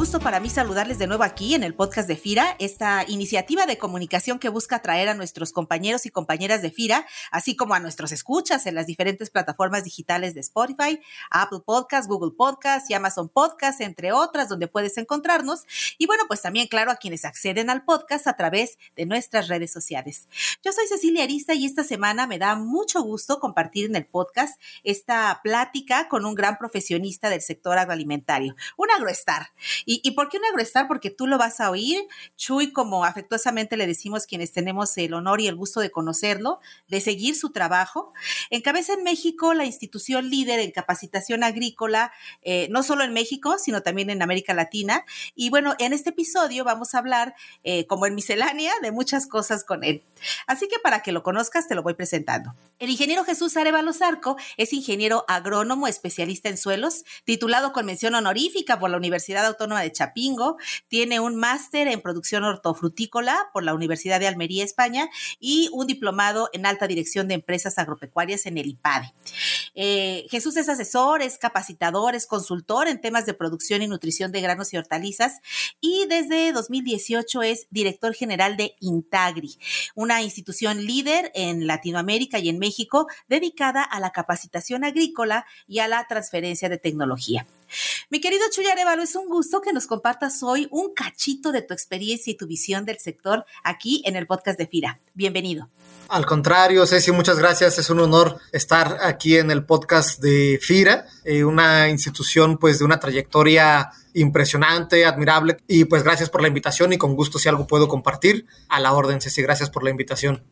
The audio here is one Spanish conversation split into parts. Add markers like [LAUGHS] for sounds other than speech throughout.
gusto para mí saludarles de nuevo aquí en el podcast de FIRA, esta iniciativa de comunicación que busca atraer a nuestros compañeros y compañeras de FIRA, así como a nuestros escuchas en las diferentes plataformas digitales de Spotify, Apple Podcasts, Google Podcasts y Amazon Podcasts, entre otras, donde puedes encontrarnos. Y bueno, pues también, claro, a quienes acceden al podcast a través de nuestras redes sociales. Yo soy Cecilia Arista y esta semana me da mucho gusto compartir en el podcast esta plática con un gran profesionista del sector agroalimentario, un agroestar. ¿Y, por qué un agroestar? Porque tú lo vas a oír. Chuy, como afectuosamente le decimos quienes tenemos el honor y el gusto de conocerlo, de seguir su trabajo. Encabeza en México la institución líder en capacitación agrícola, eh, no solo en México, sino también en América Latina. Y bueno, en este episodio vamos a hablar, eh, como en miscelánea, de muchas cosas con él. Así que para que lo conozcas, te lo voy presentando. El ingeniero Jesús Arevalo Zarco es ingeniero agrónomo especialista en suelos, titulado con mención honorífica por la Universidad Autónoma de Chapingo, tiene un máster en producción hortofrutícola por la Universidad de Almería, España, y un diplomado en alta dirección de empresas agropecuarias en el IPADE. Eh, Jesús es asesor, es capacitador, es consultor en temas de producción y nutrición de granos y hortalizas, y desde 2018 es director general de Intagri, una institución líder en Latinoamérica y en México dedicada a la capacitación agrícola y a la transferencia de tecnología. Mi querido Chuy Arevalo, es un gusto que nos compartas hoy un cachito de tu experiencia y tu visión del sector aquí en el podcast de FIRA. Bienvenido. Al contrario, Ceci, muchas gracias. Es un honor estar aquí en el podcast de FIRA, eh, una institución pues de una trayectoria impresionante, admirable. Y pues gracias por la invitación y con gusto si algo puedo compartir. A la orden, Ceci, gracias por la invitación.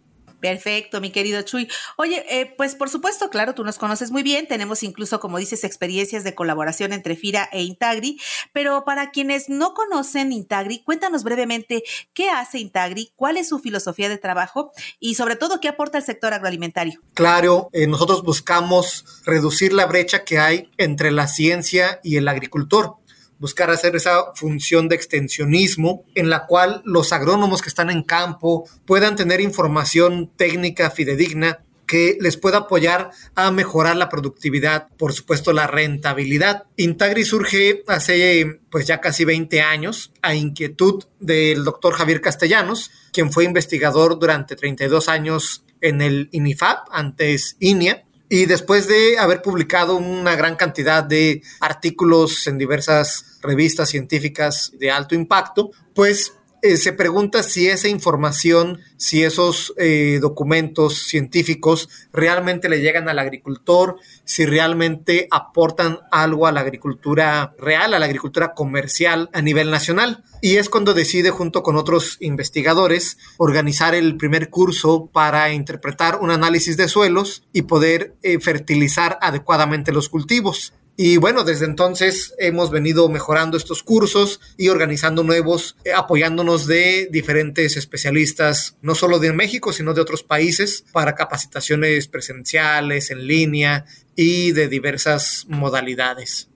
Perfecto, mi querido Chuy. Oye, eh, pues por supuesto, claro, tú nos conoces muy bien, tenemos incluso, como dices, experiencias de colaboración entre FIRA e Intagri, pero para quienes no conocen Intagri, cuéntanos brevemente qué hace Intagri, cuál es su filosofía de trabajo y sobre todo qué aporta al sector agroalimentario. Claro, eh, nosotros buscamos reducir la brecha que hay entre la ciencia y el agricultor buscar hacer esa función de extensionismo en la cual los agrónomos que están en campo puedan tener información técnica fidedigna que les pueda apoyar a mejorar la productividad, por supuesto la rentabilidad. Intagri surge hace pues ya casi 20 años a inquietud del doctor Javier Castellanos, quien fue investigador durante 32 años en el INIFAP, antes INIA, y después de haber publicado una gran cantidad de artículos en diversas revistas científicas de alto impacto, pues eh, se pregunta si esa información, si esos eh, documentos científicos realmente le llegan al agricultor, si realmente aportan algo a la agricultura real, a la agricultura comercial a nivel nacional. Y es cuando decide, junto con otros investigadores, organizar el primer curso para interpretar un análisis de suelos y poder eh, fertilizar adecuadamente los cultivos. Y bueno, desde entonces hemos venido mejorando estos cursos y organizando nuevos, eh, apoyándonos de diferentes especialistas, no solo de México, sino de otros países, para capacitaciones presenciales, en línea y de diversas modalidades.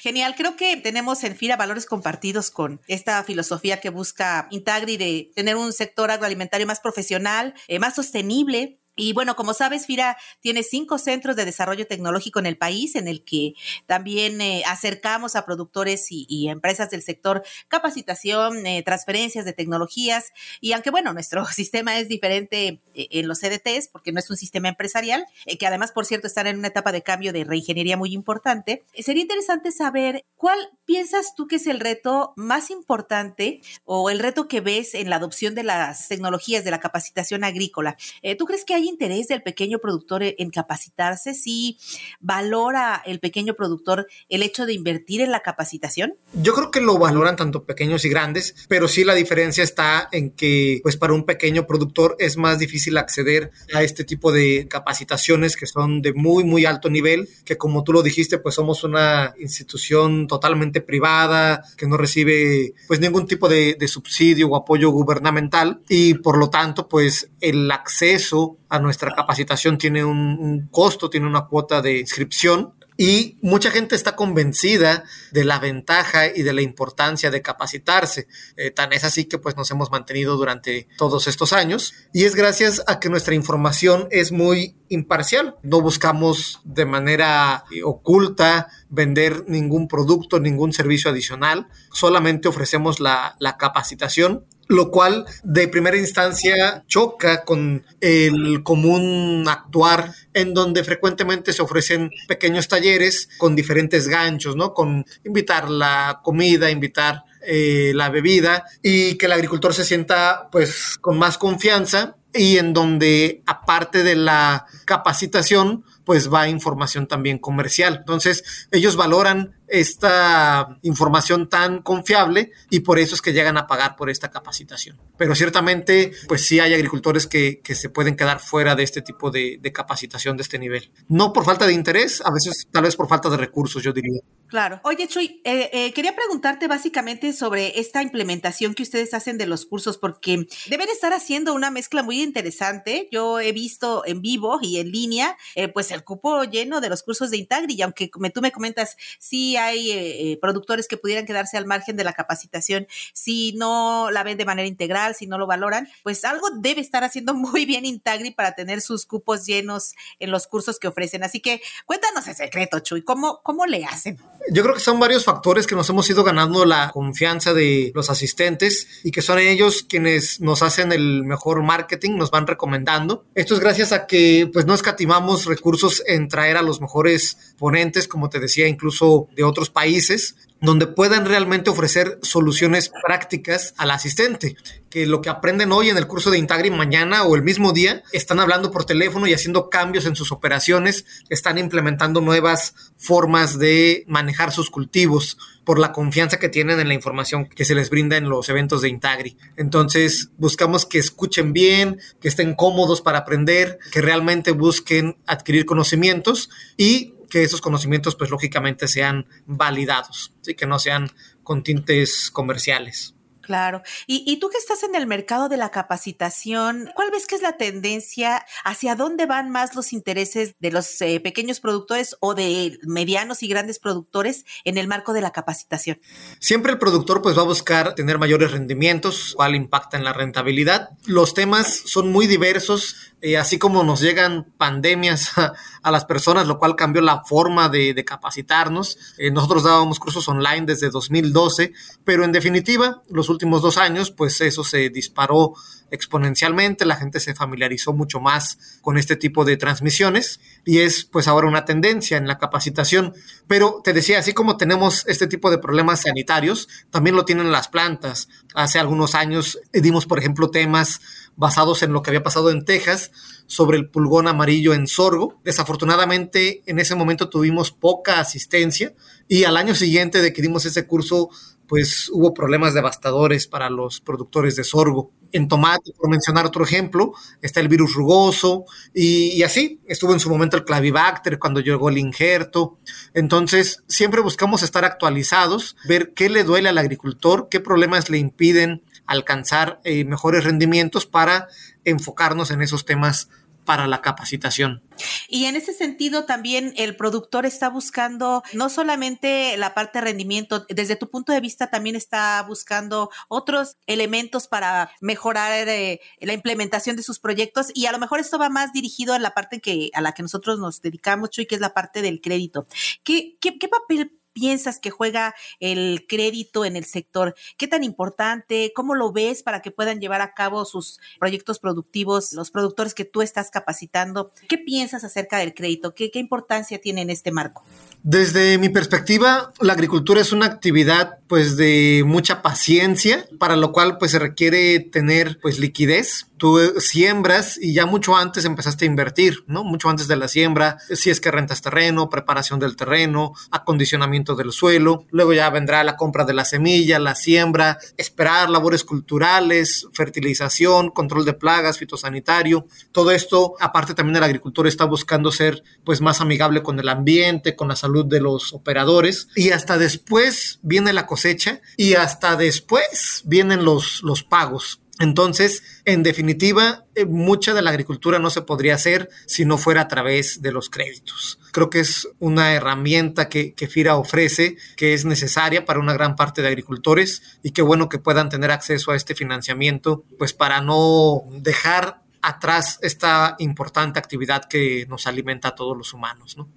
Genial, creo que tenemos en FIRA valores compartidos con esta filosofía que busca Intagri de tener un sector agroalimentario más profesional, eh, más sostenible, y bueno, como sabes, FIRA tiene cinco centros de desarrollo tecnológico en el país, en el que también eh, acercamos a productores y, empresas del sector capacitación, eh, transferencias de tecnologías. Y aunque bueno, nuestro [LAUGHS] sistema es diferente eh, en los CDTs, porque no es un sistema empresarial, que además, por cierto, están en una etapa de cambio de reingeniería muy importante, sería interesante saber cuál piensas tú que es el reto más importante o el reto que ves en la adopción de las tecnologías de la capacitación agrícola. ¿Tú crees que hay interés del pequeño productor en capacitarse? ¿Sí valora el pequeño productor el hecho de invertir en la capacitación? Yo creo que lo valoran tanto pequeños y grandes, pero sí la diferencia está en que pues para un pequeño productor es más difícil acceder a este tipo de capacitaciones que son de muy muy alto nivel, que como tú lo dijiste pues somos una institución totalmente privada, que no recibe pues ningún tipo de, de subsidio o apoyo gubernamental y por lo tanto pues el acceso a nuestra capacitación tiene un, costo, tiene una cuota de inscripción y mucha gente está convencida de la ventaja y de la importancia de capacitarse. Eh, tan es así que pues nos hemos mantenido durante todos estos años y es gracias a que nuestra información es muy imparcial. No buscamos de manera eh, oculta vender ningún producto, ningún servicio adicional. Solamente ofrecemos la, la capacitación lo cual de primera instancia choca con el común actuar en donde frecuentemente se ofrecen pequeños talleres con diferentes ganchos, ¿no? Con invitar la comida, invitar eh, la bebida y que el agricultor se sienta pues con más confianza y en donde aparte de la capacitación pues va información también comercial. Entonces ellos valoran esta información tan confiable y por eso es que llegan a pagar por esta capacitación. Pero ciertamente, pues sí hay agricultores que, que se pueden quedar fuera de este tipo de, de, capacitación de este nivel. No por falta de interés, a veces tal vez por falta de recursos, yo diría. Claro. Oye, Chuy, eh, eh, quería preguntarte básicamente sobre esta implementación que ustedes hacen de los cursos, porque deben estar haciendo una mezcla muy interesante. Yo he visto en vivo y en línea, eh, pues el cupo lleno de los cursos de Intagri, y aunque tú me comentas, sí hay eh, productores que pudieran quedarse al margen de la capacitación si no la ven de manera integral, si no lo valoran, pues algo debe estar haciendo [LAUGHS] muy bien Intagri para tener sus cupos llenos en los cursos que ofrecen. Así que cuéntanos el secreto, Chuy, ¿cómo, cómo le hacen? Yo creo que son varios factores que nos hemos ido ganando la confianza de los asistentes y que son ellos quienes nos hacen el mejor marketing, nos van recomendando. Esto es gracias a que pues no escatimamos recursos en traer a los mejores ponentes, como te decía, incluso de otros países donde puedan realmente ofrecer soluciones prácticas al asistente, que lo que aprenden hoy en el curso de Intagri mañana o el mismo día, están hablando por teléfono y haciendo cambios en sus operaciones, están implementando nuevas formas de manejar sus cultivos por la confianza que tienen en la información que se les brinda en los eventos de Intagri. Entonces, buscamos que escuchen bien, que estén cómodos para aprender, que realmente busquen adquirir conocimientos y que esos conocimientos pues lógicamente sean validados, ¿sí? que no sean con tintes comerciales. Claro. Y, y, tú que estás en el mercado de la capacitación, ¿cuál ves que es la tendencia? ¿Hacia dónde van más los intereses de los eh, pequeños productores o de medianos y grandes productores en el marco de la capacitación? Siempre el productor pues va a buscar tener mayores rendimientos, cual impacta en la rentabilidad. Los temas son muy diversos, eh, así como nos llegan pandemias [LAUGHS] a, las personas, lo cual cambió la forma de, de capacitarnos. Eh, nosotros dábamos cursos online desde 2012, pero en definitiva, los últimos dos años, pues eso se disparó exponencialmente, la gente se familiarizó mucho más con este tipo de transmisiones y es pues ahora una tendencia en la capacitación. Pero te decía, así como tenemos este tipo de problemas sanitarios, también lo tienen las plantas. Hace algunos años dimos, por ejemplo, temas basados en lo que había pasado en Texas sobre el pulgón amarillo en sorgo. Desafortunadamente, en ese momento tuvimos poca asistencia y al año siguiente de que dimos ese curso, pues hubo problemas devastadores para los productores de sorgo. En tomate, por mencionar otro ejemplo, está el virus rugoso y, así estuvo en su momento el clavibacter cuando llegó el injerto. Entonces, siempre buscamos estar actualizados, ver qué le duele al agricultor, qué problemas le impiden alcanzar eh, mejores rendimientos para enfocarnos en esos temas para la capacitación. Y en ese sentido también el productor está buscando no solamente la parte de rendimiento, desde tu punto de vista también está buscando otros elementos para mejorar eh, la implementación de sus proyectos y a lo mejor esto va más dirigido a la parte que a la que nosotros nos dedicamos y que es la parte del crédito. ¿Qué, qué, qué papel piensas que juega el crédito en el sector? ¿Qué tan importante? ¿Cómo lo ves para que puedan llevar a cabo sus proyectos productivos los productores que tú estás capacitando? ¿Qué piensas acerca del crédito? ¿Qué, qué importancia tiene en este marco? Desde mi perspectiva, la agricultura es una actividad pues de mucha paciencia, para lo cual pues se requiere tener pues liquidez. Tú siembras y ya mucho antes empezaste a invertir, ¿no? Mucho antes de la siembra, si es que rentas terreno, preparación del terreno, acondicionamiento del suelo, luego ya vendrá la compra de la semilla, la siembra, esperar labores culturales, fertilización, control de plagas, fitosanitario. Todo esto, aparte también el agricultor está buscando ser pues más amigable con el ambiente, con la salud salud de los operadores y hasta después viene la cosecha y hasta después vienen los, los pagos. Entonces, en definitiva, eh, mucha de la agricultura no se podría hacer si no fuera a través de los créditos. Creo que es una herramienta que, que, FIRA ofrece, que es necesaria para una gran parte de agricultores y qué bueno que puedan tener acceso a este financiamiento, pues para no dejar atrás esta importante actividad que nos alimenta a todos los humanos, ¿no?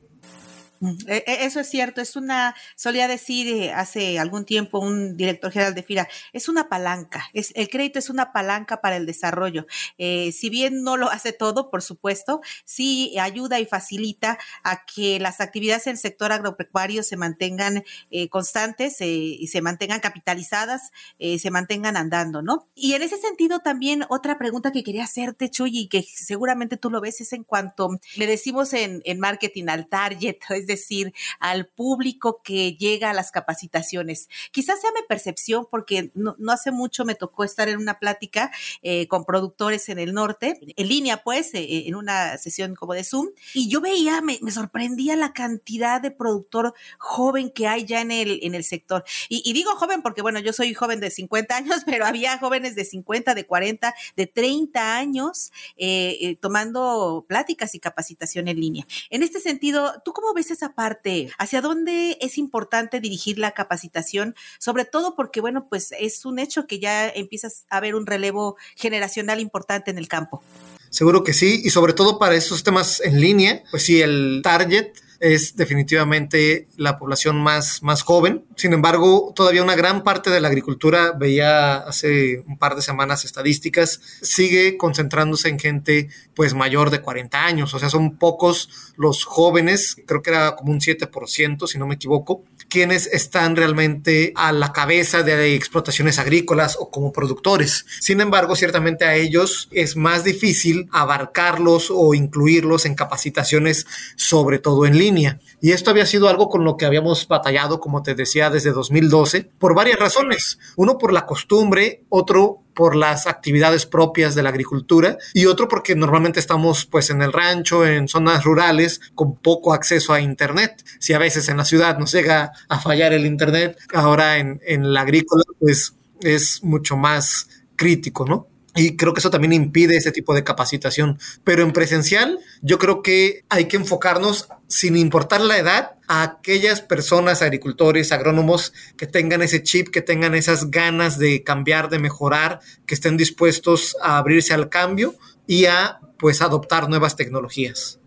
E, e, eso es cierto, es una, solía decir eh, hace algún tiempo un director general de FIRA, es una palanca, es, el crédito es una palanca para el desarrollo. Eh, si bien no lo hace todo, por supuesto, sí ayuda y facilita a que las actividades en el sector agropecuario se mantengan eh, constantes y se mantengan capitalizadas, se mantengan andando, ¿no? Y en ese sentido también otra pregunta que quería hacerte, Chuy, y que seguramente tú lo ves, es en cuanto le decimos en, en marketing al target, [LAUGHS] es decir, al público que llega a las capacitaciones. Quizás sea mi percepción porque no, hace mucho me tocó estar en una plática eh, con productores en el norte, en línea pues, eh, en una sesión como de Zoom, y yo veía, me, sorprendía la cantidad de productor joven que hay ya en el, en el sector. Y, digo joven porque, bueno, yo soy joven de 50 años, [LAUGHS] pero había jóvenes de 50, de 40, de 30 años eh, tomando pláticas y capacitación en línea. En este sentido, ¿tú cómo ves esa parte? ¿Hacia dónde es importante dirigir la capacitación? Sobre todo porque, bueno, pues es un hecho que ya empiezas a ver un relevo generacional importante en el campo. Seguro que sí, y sobre todo para esos temas en línea, pues sí, el target es definitivamente la población más, más joven. Sin embargo, todavía una gran parte de la agricultura, veía hace un par de semanas estadísticas, sigue concentrándose en gente pues mayor de 40 años. O sea, son pocos los jóvenes, creo que era como un 7%, si no me equivoco, quienes están realmente a la cabeza de explotaciones agrícolas o como productores. Sin embargo, ciertamente a ellos es más difícil abarcarlos o incluirlos en capacitaciones, sobre todo en línea y esto había sido algo con lo que habíamos batallado, como te decía, desde 2012, por varias razones. Uno por la costumbre, otro por las actividades propias de la agricultura y otro porque normalmente estamos pues en el rancho, en zonas rurales con poco acceso a internet. Si a veces en la ciudad nos llega a fallar el internet, ahora en, en la agrícola pues es mucho más crítico, ¿no? Y creo que eso también impide ese tipo de capacitación. Pero en presencial, yo creo que hay que enfocarnos, sin importar la edad, a aquellas personas, agricultores, agrónomos, que tengan ese chip, que tengan esas ganas de cambiar, de mejorar, que estén dispuestos a abrirse al cambio y a, pues, adoptar nuevas tecnologías.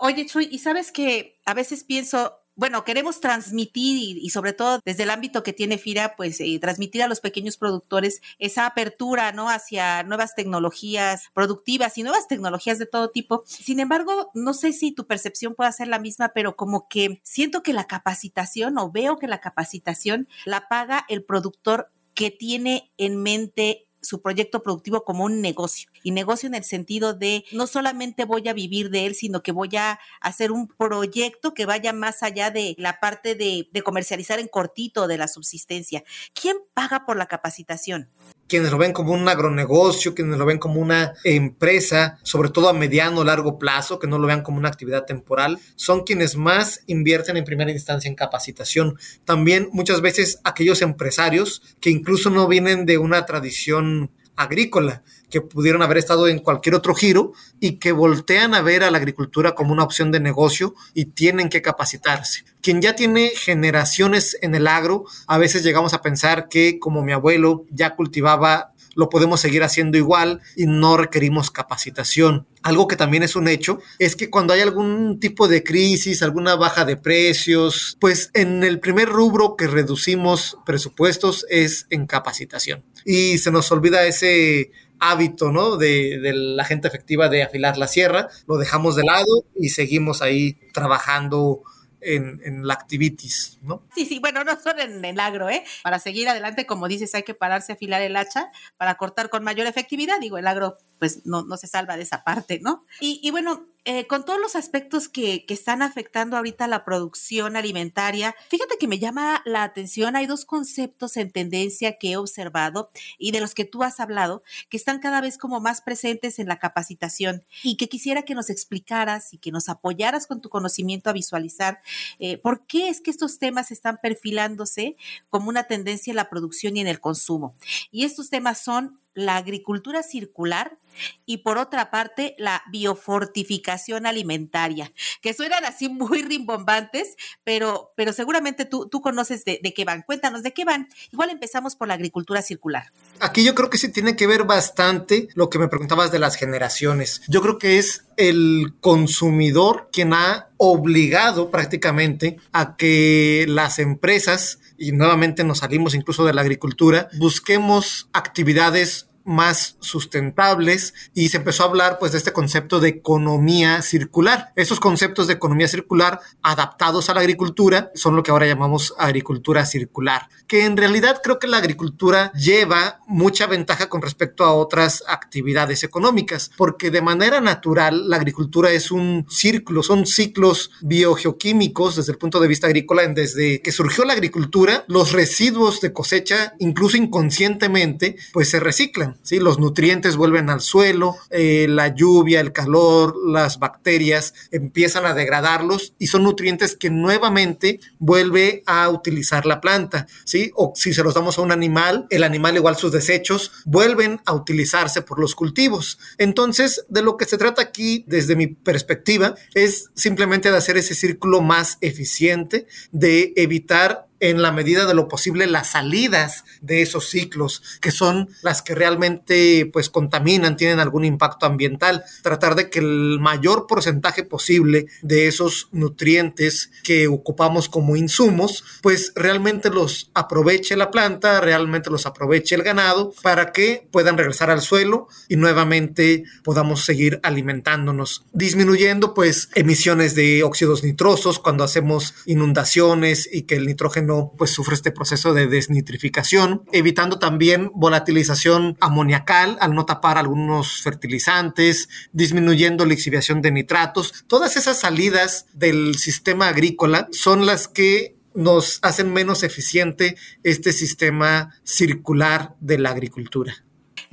Oye, Chuy, y sabes que a veces pienso, bueno, queremos transmitir y, sobre todo desde el ámbito que tiene FIRA, pues eh, transmitir a los pequeños productores esa apertura, ¿no? Hacia nuevas tecnologías productivas y nuevas tecnologías de todo tipo. Sin embargo, no sé si tu percepción puede ser la misma, pero como que siento que la capacitación o veo que la capacitación la paga el productor que tiene en mente su proyecto productivo como un negocio. Y negocio en el sentido de no solamente voy a vivir de él, sino que voy a hacer un proyecto que vaya más allá de la parte de, de comercializar en cortito de la subsistencia. ¿Quién paga por la capacitación? Quienes lo ven como un agronegocio, quienes lo ven como una empresa, sobre todo a mediano o largo plazo, que no lo vean como una actividad temporal, son quienes más invierten en primera instancia en capacitación. También muchas veces aquellos empresarios que incluso no vienen de una tradición agrícola, que pudieron haber estado en cualquier otro giro y que voltean a ver a la agricultura como una opción de negocio y tienen que capacitarse. Quien ya tiene generaciones en el agro, a veces llegamos a pensar que como mi abuelo ya cultivaba lo podemos seguir haciendo igual y no requerimos capacitación. Algo que también es un hecho es que cuando hay algún tipo de crisis, alguna baja de precios, pues en el primer rubro que reducimos presupuestos es en capacitación. Y se nos olvida ese hábito, ¿no? De, la gente efectiva de afilar la sierra, lo dejamos de lado y seguimos ahí trabajando en, la activities, ¿no? Sí, sí, bueno, no solo en el agro, ¿eh? Para seguir adelante, como dices, hay que pararse a afilar el hacha para cortar con mayor efectividad. Digo, el agro, pues no, no se salva de esa parte, ¿no? Y, y bueno, eh, con todos los aspectos que, están afectando ahorita la producción alimentaria, fíjate que me llama la atención, hay dos conceptos en tendencia que he observado y de los que tú has hablado, que están cada vez como más presentes en la capacitación y que quisiera que nos explicaras y que nos apoyaras con tu conocimiento a visualizar eh, por qué es que estos temas están perfilándose como una tendencia en la producción y en el consumo. Y estos temas son la agricultura circular y por otra parte la biofortificación alimentaria, que suenan así muy rimbombantes, pero, pero seguramente tú, tú conoces de, de, qué van. Cuéntanos de qué van. Igual empezamos por la agricultura circular. Aquí yo creo que sí tiene que ver bastante lo que me preguntabas de las generaciones. Yo creo que es el consumidor quien ha obligado prácticamente a que las empresas, y nuevamente nos salimos incluso de la agricultura, busquemos actividades más sustentables y se empezó a hablar pues de este concepto de economía circular. Esos conceptos de economía circular adaptados a la agricultura son lo que ahora llamamos agricultura circular, que en realidad creo que la agricultura lleva mucha ventaja con respecto a otras actividades económicas, porque de manera natural la agricultura es un círculo, son ciclos biogeoquímicos desde el punto de vista agrícola, desde que surgió la agricultura, los residuos de cosecha, incluso inconscientemente, pues se reciclan ¿sí? Los nutrientes vuelven al suelo, eh, la lluvia, el calor, las bacterias empiezan a degradarlos y son nutrientes que nuevamente vuelve a utilizar la planta, ¿sí? O si se los damos a un animal, el animal igual sus desechos vuelven a utilizarse por los cultivos. Entonces, de lo que se trata aquí, desde mi perspectiva, es simplemente de hacer ese círculo más eficiente, de evitar en la medida de lo posible las salidas de esos ciclos, que son las que realmente pues contaminan, tienen algún impacto ambiental. Tratar de que el mayor porcentaje posible de esos nutrientes que ocupamos como insumos, pues realmente los aproveche la planta, realmente los aproveche el ganado para que puedan regresar al suelo y nuevamente podamos seguir alimentándonos, disminuyendo pues emisiones de óxidos nitrosos cuando hacemos inundaciones y que el nitrógeno pues sufre este proceso de desnitrificación, evitando también volatilización amoniacal al no tapar algunos fertilizantes, disminuyendo la exhibición de nitratos. Todas esas salidas del sistema agrícola son las que nos hacen menos eficiente este sistema circular de la agricultura.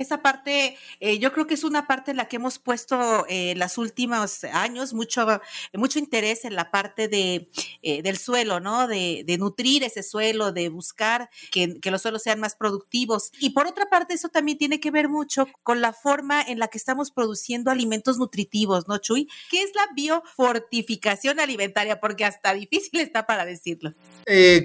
Esa parte, eh, yo creo que es una parte en la que hemos puesto eh, los últimos años mucho, mucho interés en la parte de, eh, del suelo, ¿no? De, nutrir ese suelo, de buscar que, que, los suelos sean más productivos. Y por otra parte, eso también tiene que ver mucho con la forma en la que estamos produciendo alimentos nutritivos, ¿no, Chuy? ¿Qué es la biofortificación alimentaria? Porque hasta difícil está para decirlo.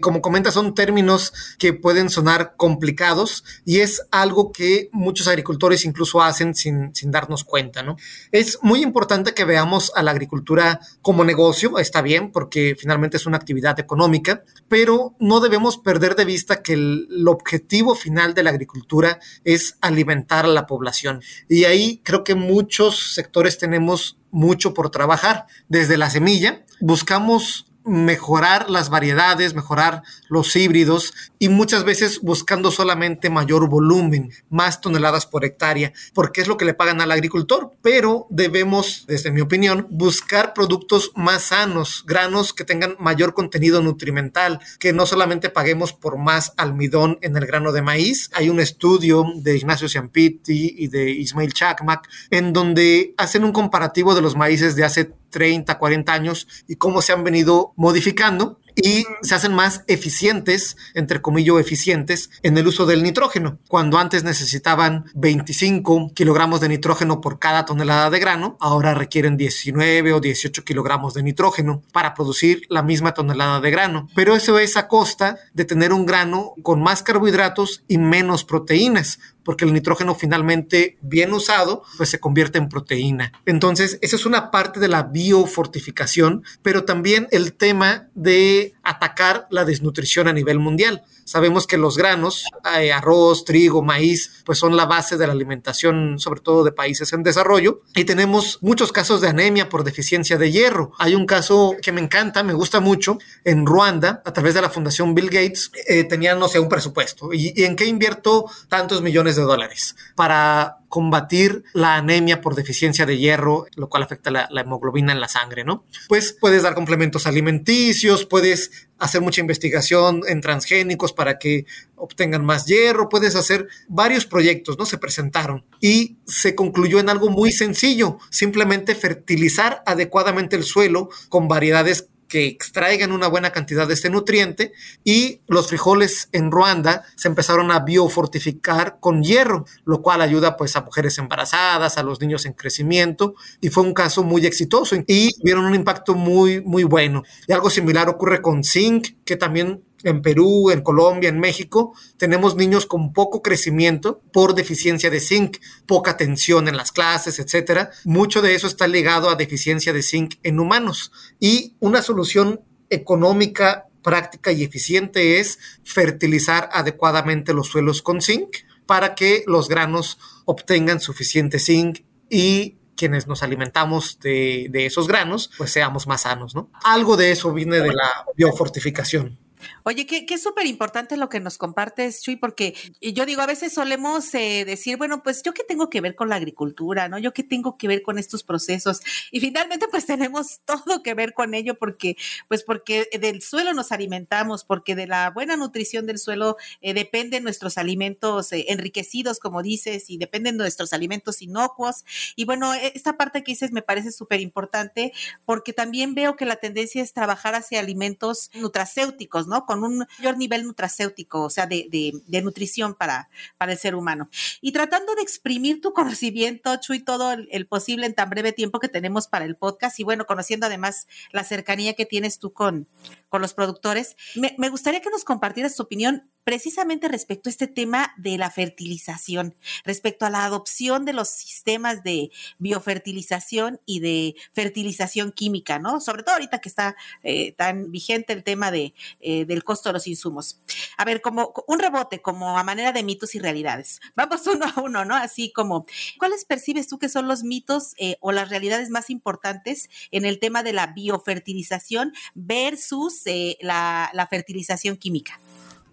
como comentas, son términos que pueden sonar complicados y es algo que muchos agricultores incluso hacen sin, sin darnos cuenta, ¿no? Es muy importante que veamos a la agricultura como negocio, está bien, porque finalmente es una actividad económica, pero no debemos perder de vista que el, el objetivo final de la agricultura es alimentar a la población. Y ahí creo que muchos sectores tenemos mucho por trabajar. Desde la semilla, buscamos mejorar las variedades, mejorar los híbridos y muchas veces buscando solamente mayor volumen, más toneladas por hectárea, porque es lo que le pagan al agricultor. Pero debemos, desde mi opinión, buscar productos más sanos, granos que tengan mayor contenido nutrimental, que no solamente paguemos por más almidón en el grano de maíz. Hay un estudio de Ignacio Ciampiti y de Ismail Chakmak en donde hacen un comparativo de los maíces de hace 30, 40 años y cómo se han venido modificando y se hacen más eficientes, entre comillas eficientes, en el uso del nitrógeno. Cuando antes necesitaban 25 kilogramos de nitrógeno por cada tonelada de grano, ahora requieren 19 o 18 kilogramos de nitrógeno para producir la misma tonelada de grano. Pero eso es a costa de tener un grano con más carbohidratos y menos proteínas, porque el nitrógeno finalmente bien usado pues se convierte en proteína. Entonces, esa es una parte de la biofortificación, pero también el tema de atacar la desnutrición a nivel mundial. Sabemos que los granos, eh, arroz, trigo, maíz, pues son la base de la alimentación, sobre todo de países en desarrollo, y tenemos muchos casos de anemia por deficiencia de hierro. Hay un caso que me encanta, me gusta mucho, en Ruanda, a través de la Fundación Bill Gates, eh, tenían, no sé, un presupuesto. ¿Y, ¿Y en qué invierto tantos millones de dólares? Para combatir la anemia por deficiencia de hierro, lo cual afecta la, la, hemoglobina en la sangre, ¿no? Pues puedes dar complementos alimenticios, puedes hacer mucha investigación en transgénicos para que obtengan más hierro, puedes hacer varios proyectos, ¿no? Se presentaron y se concluyó en algo muy sencillo, simplemente fertilizar adecuadamente el suelo con variedades que extraigan una buena cantidad de este nutriente y los frijoles en Ruanda se empezaron a biofortificar con hierro, lo cual ayuda pues a mujeres embarazadas, a los niños en crecimiento y fue un caso muy exitoso y vieron un impacto muy muy bueno. Y algo similar ocurre con zinc, que también en Perú, en Colombia, en México, tenemos niños con poco crecimiento por deficiencia de zinc, poca atención en las clases, etcétera. Mucho de eso está ligado a deficiencia de zinc en humanos y una solución económica, práctica y eficiente es fertilizar adecuadamente los suelos con zinc para que los granos obtengan suficiente zinc y quienes nos alimentamos de, de esos granos, pues seamos más sanos, ¿no? Algo de eso viene de la biofortificación. Oye, qué, qué súper importante lo que nos compartes, Chuy, porque yo digo, a veces solemos eh, decir, bueno, pues yo qué tengo que ver con la agricultura, ¿no? Yo qué tengo que ver con estos procesos. Y finalmente, pues tenemos todo que ver con ello porque, pues porque del suelo nos alimentamos, porque de la buena nutrición del suelo eh, dependen nuestros alimentos eh, enriquecidos, como dices, y dependen nuestros alimentos inocuos. Y bueno, e, esta parte que dices me parece súper importante porque también veo que la tendencia es trabajar hacia alimentos nutracéuticos, Con un mayor nivel nutracéutico, o sea, de, de, nutrición para, para el ser humano. Y tratando de exprimir tu conocimiento, Chuy, todo el, posible en tan breve tiempo que tenemos para el podcast y bueno, conociendo además la cercanía que tienes tú con, con los productores, me, gustaría que nos compartieras tu opinión precisamente respecto a este tema de la fertilización, respecto a la adopción de los sistemas de biofertilización y de fertilización química, ¿no? Sobre todo ahorita que está eh, tan vigente el tema de, eh, del costo de los insumos. A ver, como un rebote, como a manera de mitos y realidades. Vamos uno a uno, ¿no? Así como, ¿cuáles percibes tú que son los mitos eh, o las realidades más importantes en el tema de la biofertilización versus la, fertilización química?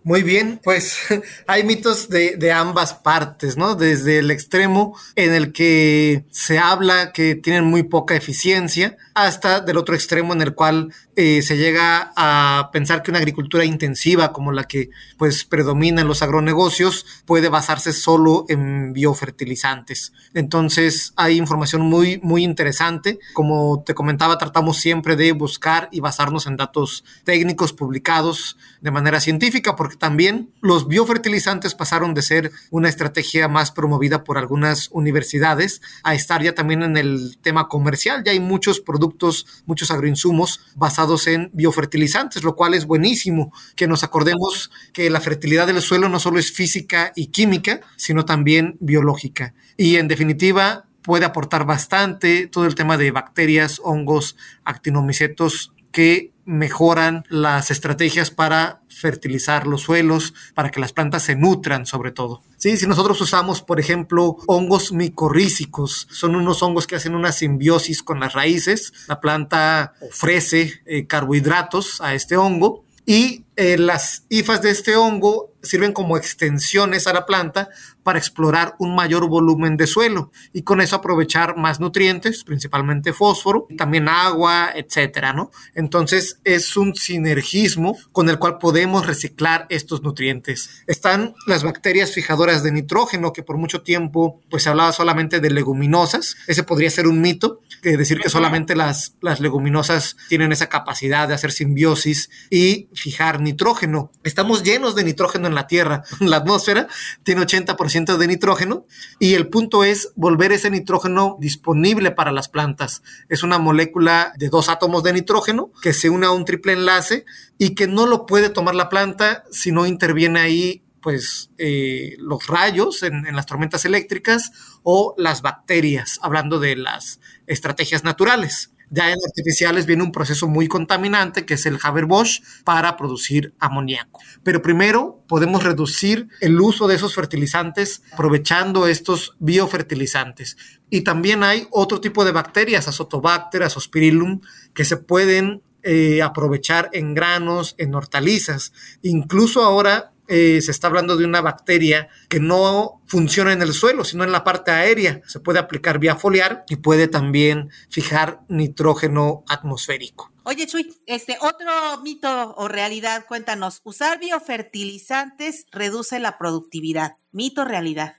Muy bien, pues [LAUGHS] hay mitos de, de, ambas partes, ¿no? Desde el extremo en el que se habla que tienen muy poca eficiencia hasta del otro extremo en el cual eh, se llega a pensar que una agricultura intensiva como la que pues predomina en los agronegocios puede basarse solo en biofertilizantes. Entonces hay información muy muy interesante. Como te comentaba, tratamos siempre de buscar y basarnos en datos técnicos publicados de manera científica porque también los biofertilizantes pasaron de ser una estrategia más promovida por algunas universidades a estar ya también en el tema comercial. Ya hay muchos productos, muchos agroinsumos basados en biofertilizantes, lo cual es buenísimo, que nos acordemos que la fertilidad del suelo no solo es física y química, sino también biológica. Y en definitiva, puede aportar bastante todo el tema de bacterias, hongos, actinomicetos que mejoran las estrategias para fertilizar los suelos, para que las plantas se nutran sobre todo. Sí, si nosotros usamos, por ejemplo, hongos micorrícicos, son unos hongos que hacen una simbiosis con las raíces, la planta ofrece eh, carbohidratos a este hongo y eh, las hifas de este hongo sirven como extensiones a la planta para explorar un mayor volumen de suelo y con eso aprovechar más nutrientes, principalmente fósforo, también agua, etcétera, ¿no? Entonces es un sinergismo con el cual podemos reciclar estos nutrientes. Están las bacterias fijadoras de nitrógeno que por mucho tiempo pues se hablaba solamente de leguminosas. Ese podría ser un mito, que decir que solamente las, las leguminosas tienen esa capacidad de hacer simbiosis y fijar nitrógeno. Estamos llenos de nitrógeno en la Tierra. [LAUGHS] La atmósfera tiene 80% de nitrógeno y el punto es volver ese nitrógeno disponible para las plantas. Es una molécula de dos átomos de nitrógeno que se une a un triple enlace y que no lo puede tomar la planta si no interviene ahí pues eh, los rayos en, las tormentas eléctricas o las bacterias, hablando de las estrategias naturales. Ya en artificiales viene un proceso muy contaminante que es el Haber-Bosch para producir amoníaco. Pero primero podemos reducir el uso de esos fertilizantes aprovechando estos biofertilizantes. Y también hay otro tipo de bacterias, Azotobacter, Azospirillum, que se pueden eh, aprovechar en granos, en hortalizas. Incluso ahora eh, se está hablando de una bacteria que no funciona en el suelo, sino en la parte aérea. Se puede aplicar vía foliar y puede también fijar nitrógeno atmosférico. Oye, Chuy, este otro mito o realidad, cuéntanos, usar biofertilizantes reduce la productividad. Mito realidad.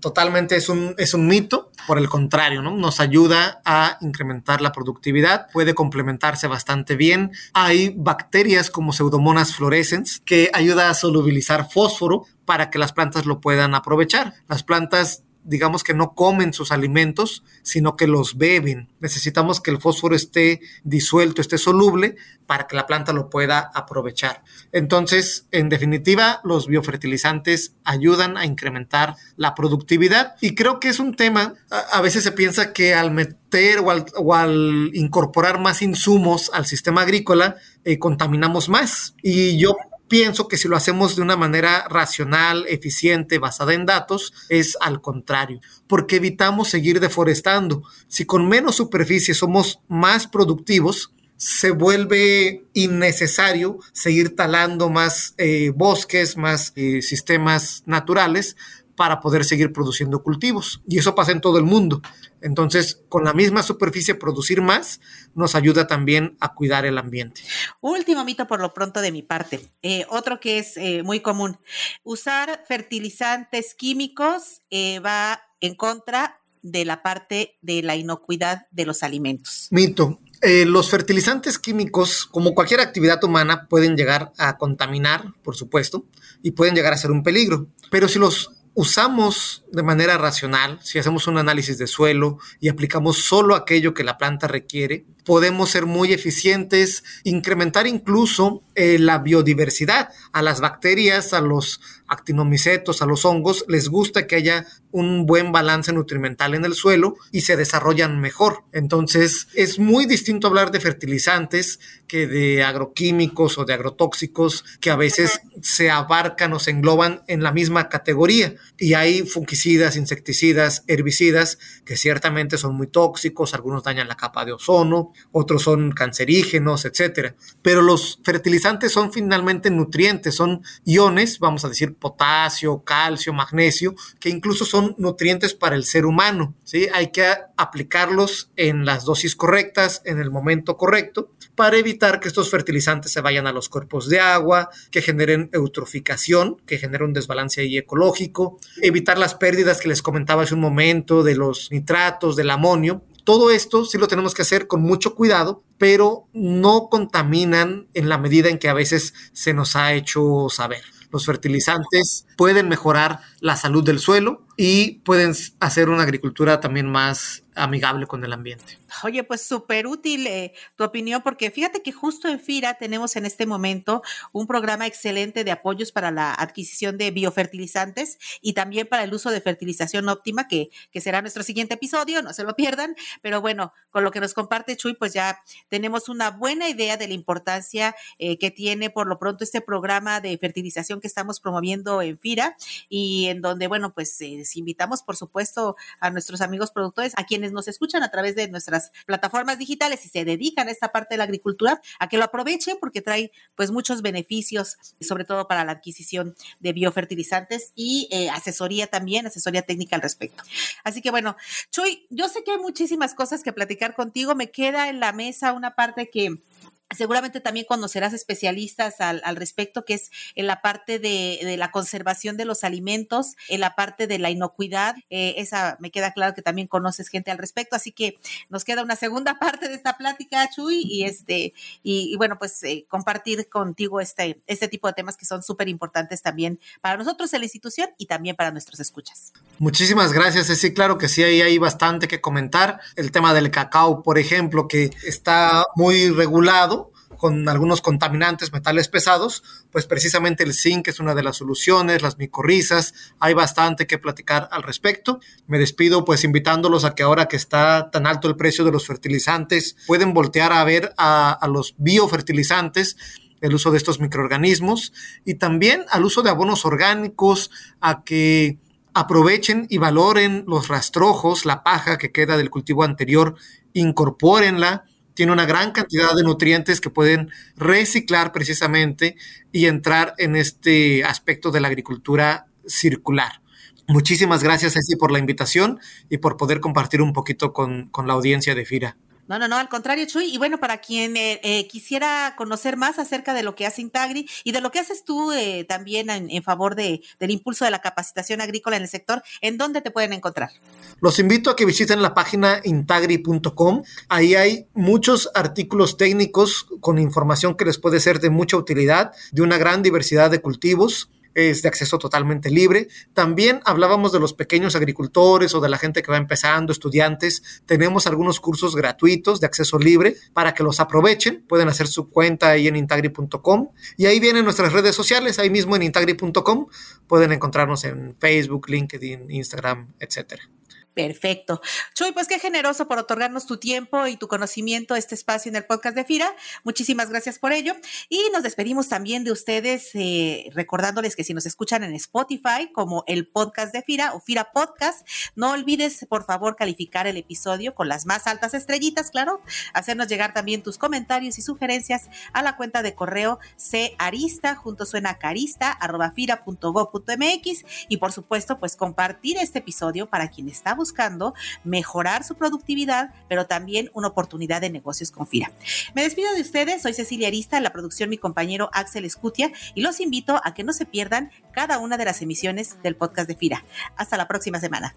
Totalmente es un, es un mito. Por el contrario, ¿no? Nos ayuda a incrementar la productividad, puede complementarse bastante bien. Hay bacterias como Pseudomonas fluorescens que ayuda a solubilizar fósforo para que las plantas lo puedan aprovechar. Las plantas digamos que no comen sus alimentos, sino que los beben. Necesitamos que el fósforo esté disuelto, esté soluble para que la planta lo pueda aprovechar. Entonces, en definitiva, los biofertilizantes ayudan a incrementar la productividad y creo que es un tema, a, veces se piensa que al meter o al, incorporar más insumos al sistema agrícola, eh, contaminamos más. Y yo pienso que si lo hacemos de una manera racional, eficiente, basada en datos, es al contrario, porque evitamos seguir deforestando. Si con menos superficie somos más productivos, se vuelve innecesario seguir talando más eh, bosques, más eh, sistemas naturales para poder seguir produciendo cultivos. Y eso pasa en todo el mundo. Entonces, con la misma superficie, producir más nos ayuda también a cuidar el ambiente. Último mito por lo pronto de mi parte. Eh, otro que es eh, muy común. Usar fertilizantes químicos eh, va en contra de la parte de la inocuidad de los alimentos. Mito. los fertilizantes químicos, como cualquier actividad humana, pueden llegar a contaminar, por supuesto, y pueden llegar a ser un peligro. Pero si los usamos de manera racional, si hacemos un análisis de suelo y aplicamos solo aquello que la planta requiere, podemos ser muy eficientes, incrementar incluso eh, la biodiversidad. A las bacterias, a los actinomicetos, a los hongos, les gusta que haya un buen balance nutrimental en el suelo y se desarrollan mejor. Entonces, es muy distinto hablar de fertilizantes que de agroquímicos o de agrotóxicos que a veces se abarcan o se engloban en la misma categoría. Y hay fungicidas, insecticidas, herbicidas que ciertamente son muy tóxicos, algunos dañan la capa de ozono, otros son cancerígenos, etcétera. Pero los fertilizantes son finalmente nutrientes, son iones, vamos a decir potasio, calcio, magnesio, que incluso son nutrientes para el ser humano. ¿sí? Hay que aplicarlos en las dosis correctas, en el momento correcto, para evitar que estos fertilizantes se vayan a los cuerpos de agua, que generen eutroficación, que genere un desbalance ahí ecológico, evitar las pérdidas que les comentaba hace un momento de los nitratos, del amonio. Todo esto sí lo tenemos que hacer con mucho cuidado, pero no contaminan en la medida en que a veces se nos ha hecho saber. Los fertilizantes pueden mejorar la salud del suelo y pueden hacer una agricultura también más amigable con el ambiente. Oye, pues súper útil eh, tu opinión, porque fíjate que justo en FIRA tenemos en este momento un programa excelente de apoyos para la adquisición de biofertilizantes y también para el uso de fertilización óptima, que, que será nuestro siguiente episodio, no se lo pierdan. Pero bueno, con lo que nos comparte Chuy, pues ya tenemos una buena idea de la importancia eh, que tiene por lo pronto este programa de fertilización que estamos promoviendo en FIRA y en donde, bueno, pues eh, invitamos, por supuesto, a nuestros amigos productores, a quienes nos escuchan a través de nuestras plataformas digitales y se dedican a esta parte de la agricultura, a que lo aprovechen porque trae pues muchos beneficios, sobre todo para la adquisición de biofertilizantes y eh, asesoría también, asesoría técnica al respecto. Así que bueno, Chuy, yo sé que hay muchísimas cosas que platicar contigo, me queda en la mesa una parte que seguramente también conocerás especialistas al, respecto, que es en la parte de, la conservación de los alimentos, en la parte de la inocuidad. Eh, esa me queda claro que también conoces gente al respecto, así que nos queda una segunda [LAUGHS] parte de esta plática, Chuy, y este, y, bueno, pues eh, compartir contigo este, este tipo de temas que son súper importantes también para nosotros en la institución y también para nuestros escuchas. Muchísimas gracias, sí, claro que sí, ahí hay bastante que comentar. El tema del cacao, por ejemplo, que está muy regulado con algunos contaminantes, metales pesados, pues precisamente el zinc es una de las soluciones, las micorrizas, hay bastante que platicar al respecto. Me despido pues invitándolos a que ahora que está tan alto el precio de los fertilizantes, pueden voltear a ver a, a los biofertilizantes el uso de estos microorganismos y también al uso de abonos orgánicos, a que aprovechen y valoren los rastrojos, la paja que queda del cultivo anterior, incorpórenla tiene una gran cantidad de nutrientes que pueden reciclar precisamente y entrar en este aspecto de la agricultura circular. Muchísimas gracias, Ceci, por la invitación y por poder compartir un poquito con, con la audiencia de FIRA. No, no, no, al contrario, Chuy. Y bueno, para quien eh, eh, quisiera conocer más acerca de lo que hace Intagri y de lo que haces tú eh, también en, favor de, del impulso de la capacitación agrícola en el sector, ¿en dónde te pueden encontrar? Los invito a que visiten la página intagri.com. Ahí hay muchos artículos técnicos con información que les puede ser de mucha utilidad, de una gran diversidad de cultivos es de acceso totalmente libre. También hablábamos de los pequeños agricultores o de la gente que va empezando, estudiantes. Tenemos algunos cursos gratuitos de acceso libre para que los aprovechen. Pueden hacer su cuenta ahí en intagri.com y ahí vienen nuestras redes sociales, ahí mismo en intagri.com. Pueden encontrarnos en Facebook, LinkedIn, Instagram, etcétera. Perfecto. Chuy, pues qué generoso por otorgarnos tu tiempo y tu conocimiento a este espacio en el podcast de FIRA. Muchísimas gracias por ello. Y nos despedimos también de ustedes eh, recordándoles que si nos escuchan en Spotify como el podcast de FIRA o FIRA Podcast, no olvides por favor calificar el episodio con las más altas estrellitas, claro, hacernos llegar también tus comentarios y sugerencias a la cuenta de correo carista junto suena carista y por supuesto pues compartir este episodio para quien está buscando buscando mejorar su productividad, pero también una oportunidad de negocios con FIRA. Me despido de ustedes, soy Cecilia Arista, la producción mi compañero Axel Escutia, y los invito a que no se pierdan cada una de las emisiones del podcast de FIRA. Hasta la próxima semana.